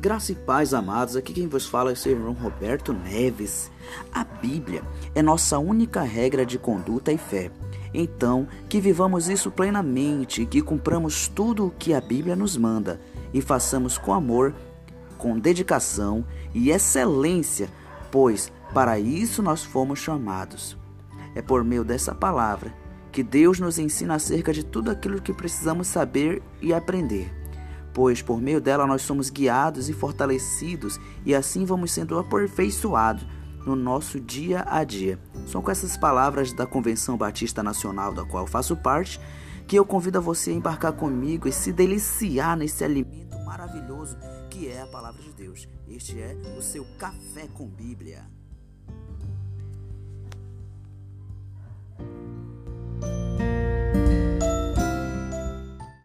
Graça e paz, amados. Aqui quem vos fala é o seu irmão Roberto Neves. A Bíblia é nossa única regra de conduta e fé. Então, que vivamos isso plenamente, que cumpramos tudo o que a Bíblia nos manda e façamos com amor, com dedicação e excelência, pois para isso nós fomos chamados. É por meio dessa palavra que Deus nos ensina acerca de tudo aquilo que precisamos saber e aprender pois por meio dela nós somos guiados e fortalecidos e assim vamos sendo aperfeiçoados no nosso dia a dia. São com essas palavras da Convenção Batista Nacional, da qual faço parte, que eu convido a você a embarcar comigo e se deliciar nesse alimento maravilhoso que é a palavra de Deus. Este é o seu café com Bíblia.